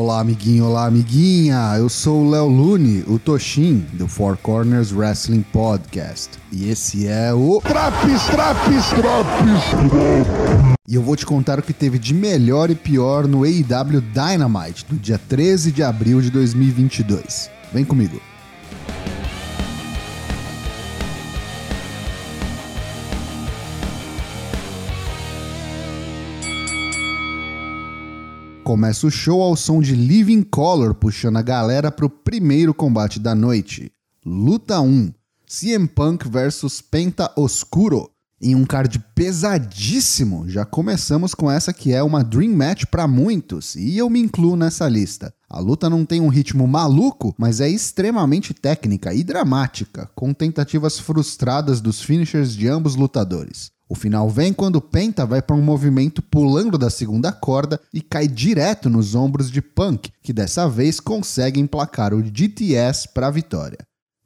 Olá, amiguinho, olá, amiguinha. Eu sou o Léo Lune, o Toshin, do Four Corners Wrestling Podcast. E esse é o. Traps, traps, traps! E eu vou te contar o que teve de melhor e pior no AEW Dynamite, do dia 13 de abril de 2022. Vem comigo. Começa o show ao som de Living Color puxando a galera pro primeiro combate da noite. Luta 1: CM Punk versus Penta Oscuro. Em um card pesadíssimo, já começamos com essa que é uma dream match para muitos, e eu me incluo nessa lista. A luta não tem um ritmo maluco, mas é extremamente técnica e dramática, com tentativas frustradas dos finishers de ambos lutadores. O final vem quando Penta vai para um movimento pulando da segunda corda e cai direto nos ombros de Punk, que dessa vez consegue emplacar o GTS para a vitória.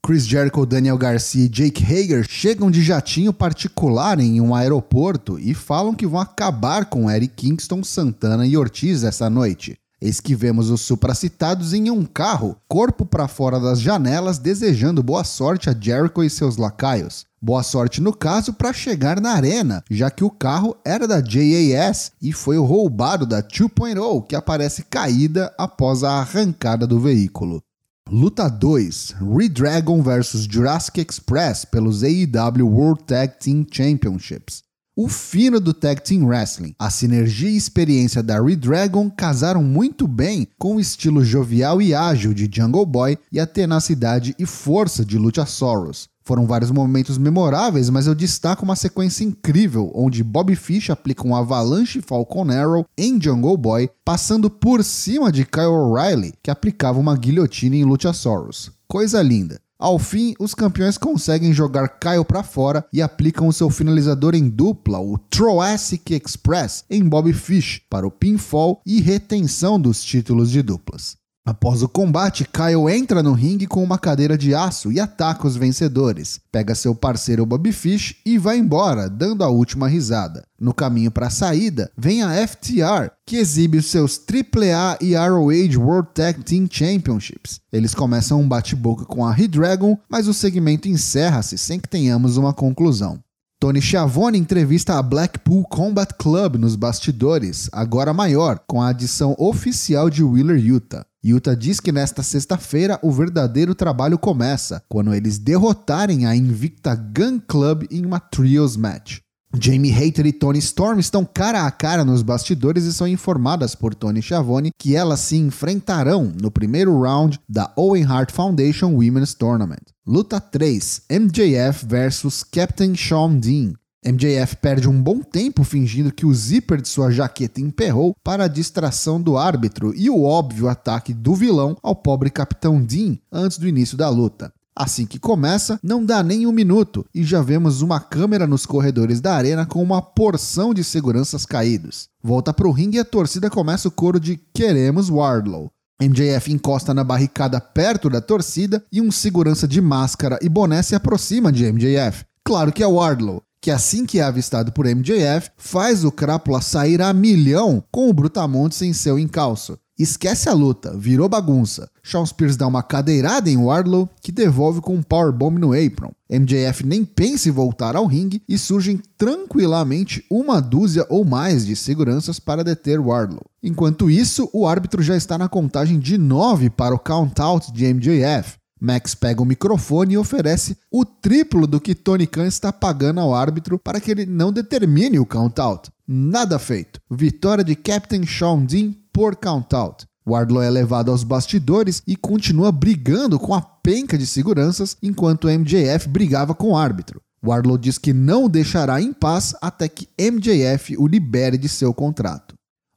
Chris Jericho, Daniel Garcia e Jake Hager chegam de jatinho particular em um aeroporto e falam que vão acabar com Eric Kingston, Santana e Ortiz essa noite. Eis que vemos os supracitados em um carro, corpo para fora das janelas, desejando boa sorte a Jericho e seus lacaios. Boa sorte no caso para chegar na arena, já que o carro era da JAS e foi roubado da 2.0, que aparece caída após a arrancada do veículo. Luta 2: Redragon vs Jurassic Express pelos AEW World Tag Team Championships. O fino do Tag Team Wrestling, a sinergia e experiência da Redragon casaram muito bem com o estilo jovial e ágil de Jungle Boy e a tenacidade e força de Luchasaurus. Foram vários momentos memoráveis, mas eu destaco uma sequência incrível onde Bob Fish aplica um avalanche Falcon Arrow em Jungle Boy, passando por cima de Kyle O'Reilly, que aplicava uma guilhotina em Luchasaurus. Coisa linda. Ao fim, os campeões conseguem jogar Kyle para fora e aplicam o seu finalizador em dupla, o Troasic Express, em Bob Fish, para o pinfall e retenção dos títulos de duplas. Após o combate, Kyle entra no ringue com uma cadeira de aço e ataca os vencedores. Pega seu parceiro Bobby Fish e vai embora, dando a última risada. No caminho para a saída, vem a FTR, que exibe os seus AAA e ROH World Tag Team Championships. Eles começam um bate-boca com a He-Dragon, mas o segmento encerra-se sem que tenhamos uma conclusão. Tony Schiavone entrevista a Blackpool Combat Club nos bastidores, agora maior, com a adição oficial de Wheeler Utah. Utah diz que nesta sexta-feira o verdadeiro trabalho começa, quando eles derrotarem a invicta Gun Club em uma Trios Match. Jamie Hayter e Tony Storm estão cara a cara nos bastidores e são informadas por Tony Schiavone que elas se enfrentarão no primeiro round da Owen Hart Foundation Women's Tournament. Luta 3: MJF vs Captain Sean Dean. MJF perde um bom tempo fingindo que o zíper de sua jaqueta emperrou para a distração do árbitro e o óbvio ataque do vilão ao pobre Capitão Dean antes do início da luta. Assim que começa, não dá nem um minuto e já vemos uma câmera nos corredores da arena com uma porção de seguranças caídos. Volta para o ringue e a torcida começa o coro de Queremos Wardlow. MJF encosta na barricada perto da torcida e um segurança de máscara e boné se aproxima de MJF. Claro que é Wardlow que assim que é avistado por MJF, faz o Crápula sair a milhão com o Brutamontes em seu encalço. Esquece a luta, virou bagunça. Shawn Spears dá uma cadeirada em Wardlow, que devolve com um powerbomb no apron. MJF nem pensa em voltar ao ringue e surgem tranquilamente uma dúzia ou mais de seguranças para deter Wardlow. Enquanto isso, o árbitro já está na contagem de 9 para o count-out de MJF. Max pega o microfone e oferece o triplo do que Tony Khan está pagando ao árbitro para que ele não determine o count-out. Nada feito. Vitória de Captain Sean Dean por count-out. Wardlow é levado aos bastidores e continua brigando com a penca de seguranças enquanto MJF brigava com o árbitro. Wardlow diz que não o deixará em paz até que MJF o libere de seu contrato.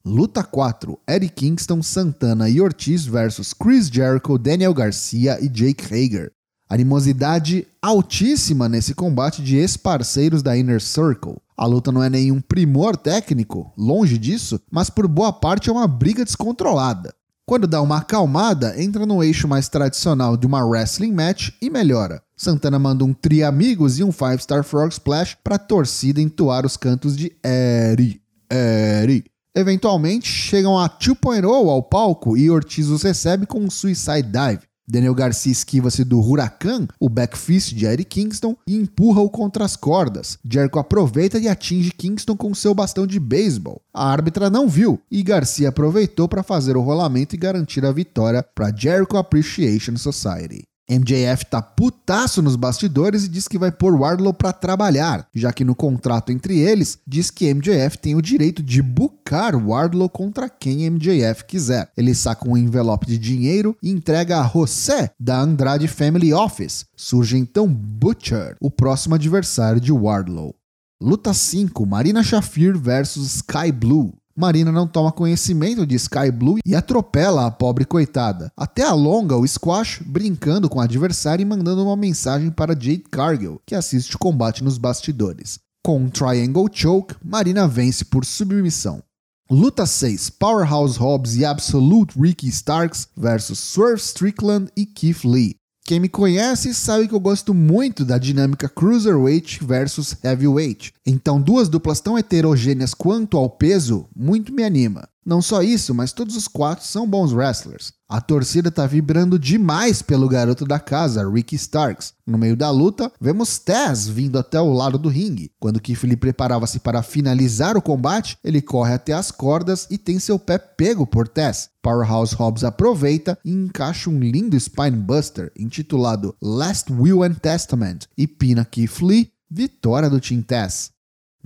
Luta 4: Eddie Kingston, Santana e Ortiz versus Chris Jericho, Daniel Garcia e Jake Hager. Animosidade altíssima nesse combate de ex-parceiros da Inner Circle. A luta não é nenhum primor técnico, longe disso, mas por boa parte é uma briga descontrolada. Quando dá uma acalmada, entra no eixo mais tradicional de uma wrestling match e melhora. Santana manda um tri amigos e um 5 Star Frog Splash para a torcida entoar os cantos de Eri, Eri. Eventualmente, chegam a 2.0 ao palco e Ortiz os recebe com um Suicide Dive. Daniel Garcia esquiva-se do Huracan, o backfist de Eddie Kingston, e empurra-o contra as cordas. Jericho aproveita e atinge Kingston com seu bastão de beisebol. A árbitra não viu e Garcia aproveitou para fazer o rolamento e garantir a vitória para Jericho Appreciation Society. MJF tá putaço nos bastidores e diz que vai pôr Wardlow para trabalhar, já que no contrato entre eles diz que MJF tem o direito de bucar Wardlow contra quem MJF quiser. Ele saca um envelope de dinheiro e entrega a José da Andrade Family Office. Surge então Butcher, o próximo adversário de Wardlow. Luta 5: Marina Shafir versus Sky Blue. Marina não toma conhecimento de Sky Blue e atropela a pobre coitada. Até alonga o squash, brincando com o adversário e mandando uma mensagem para Jade Cargill, que assiste o combate nos bastidores. Com um Triangle Choke, Marina vence por submissão. Luta 6: Powerhouse Hobbs e Absolute Ricky Starks versus Swerve Strickland e Keith Lee. Quem me conhece sabe que eu gosto muito da dinâmica Cruiserweight versus Heavyweight. Então, duas duplas tão heterogêneas quanto ao peso muito me anima. Não só isso, mas todos os quatro são bons wrestlers. A torcida tá vibrando demais pelo garoto da casa, Ricky Starks. No meio da luta, vemos Taz vindo até o lado do ringue. Quando Keith Lee preparava-se para finalizar o combate, ele corre até as cordas e tem seu pé pego por Taz. Powerhouse Hobbs aproveita e encaixa um lindo Spinebuster intitulado Last Will and Testament e pina Keith Lee, vitória do Team Taz.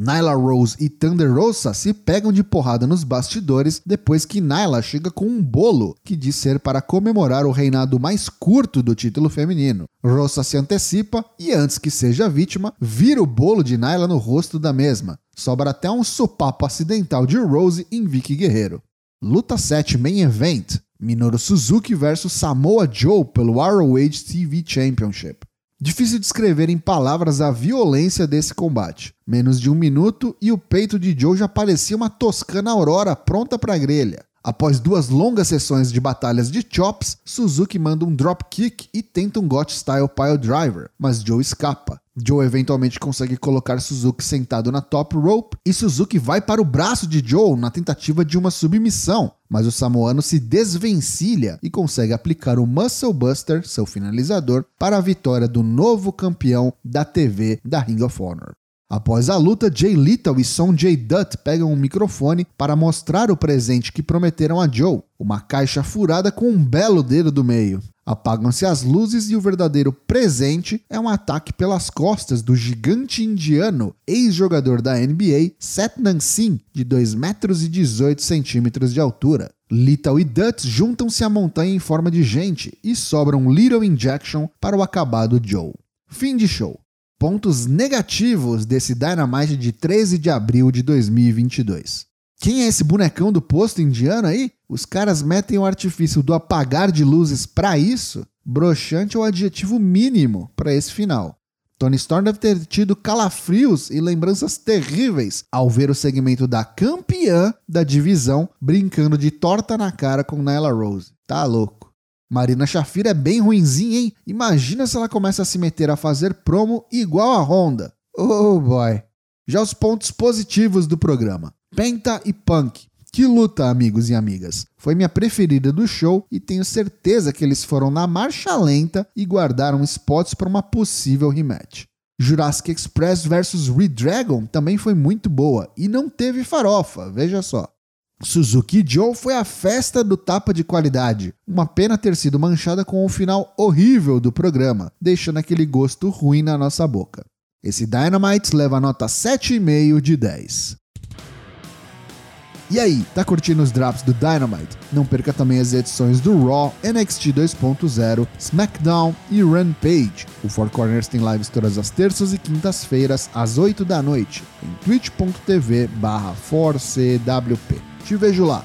Nyla Rose e Thunder Rosa se pegam de porrada nos bastidores depois que Nyla chega com um bolo que diz ser para comemorar o reinado mais curto do título feminino. Rosa se antecipa e, antes que seja vítima, vira o bolo de Nyla no rosto da mesma. Sobra até um sopapo acidental de Rose em Vicky Guerreiro. Luta 7 Main Event: Minoru Suzuki vs Samoa Joe pelo ROH TV Championship. Difícil descrever em palavras a violência desse combate. Menos de um minuto e o peito de Joe já parecia uma toscana aurora pronta para grelha. Após duas longas sessões de batalhas de chops, Suzuki manda um dropkick e tenta um got style pile driver, mas Joe escapa. Joe eventualmente consegue colocar Suzuki sentado na top rope e Suzuki vai para o braço de Joe na tentativa de uma submissão, mas o samoano se desvencilha e consegue aplicar o Muscle Buster, seu finalizador, para a vitória do novo campeão da TV da Ring of Honor. Após a luta, Jay Little e Sonjay Dutt pegam um microfone para mostrar o presente que prometeram a Joe, uma caixa furada com um belo dedo do meio. Apagam-se as luzes e o verdadeiro presente é um ataque pelas costas do gigante indiano, ex-jogador da NBA, Satnam Singh, de 2 metros e 18 centímetros de altura. Little e Dutt juntam-se à montanha em forma de gente e sobram Little Injection para o acabado Joe. Fim de show. Pontos negativos desse Dynamite de 13 de abril de 2022. Quem é esse bonecão do posto indiano aí? Os caras metem o artifício do apagar de luzes para isso? Broxante é o adjetivo mínimo para esse final. Tony Storm deve ter tido calafrios e lembranças terríveis ao ver o segmento da campeã da divisão brincando de torta na cara com Nyla Rose. Tá louco. Marina Shafir é bem ruinzinha, hein? Imagina se ela começa a se meter a fazer promo igual a Honda. Oh boy. Já os pontos positivos do programa. Penta e Punk. Que luta, amigos e amigas. Foi minha preferida do show e tenho certeza que eles foram na marcha lenta e guardaram spots para uma possível rematch. Jurassic Express vs Redragon também foi muito boa e não teve farofa, veja só. Suzuki Joe foi a festa do tapa de qualidade. Uma pena ter sido manchada com o final horrível do programa, deixando aquele gosto ruim na nossa boca. Esse Dynamite leva nota 7,5 de 10. E aí, tá curtindo os drops do Dynamite? Não perca também as edições do Raw, NXT 2.0, SmackDown e Rampage. O Four Corners tem lives todas as terças e quintas-feiras, às 8 da noite, em twitch.tv barra 4CWP. Te vejo lá.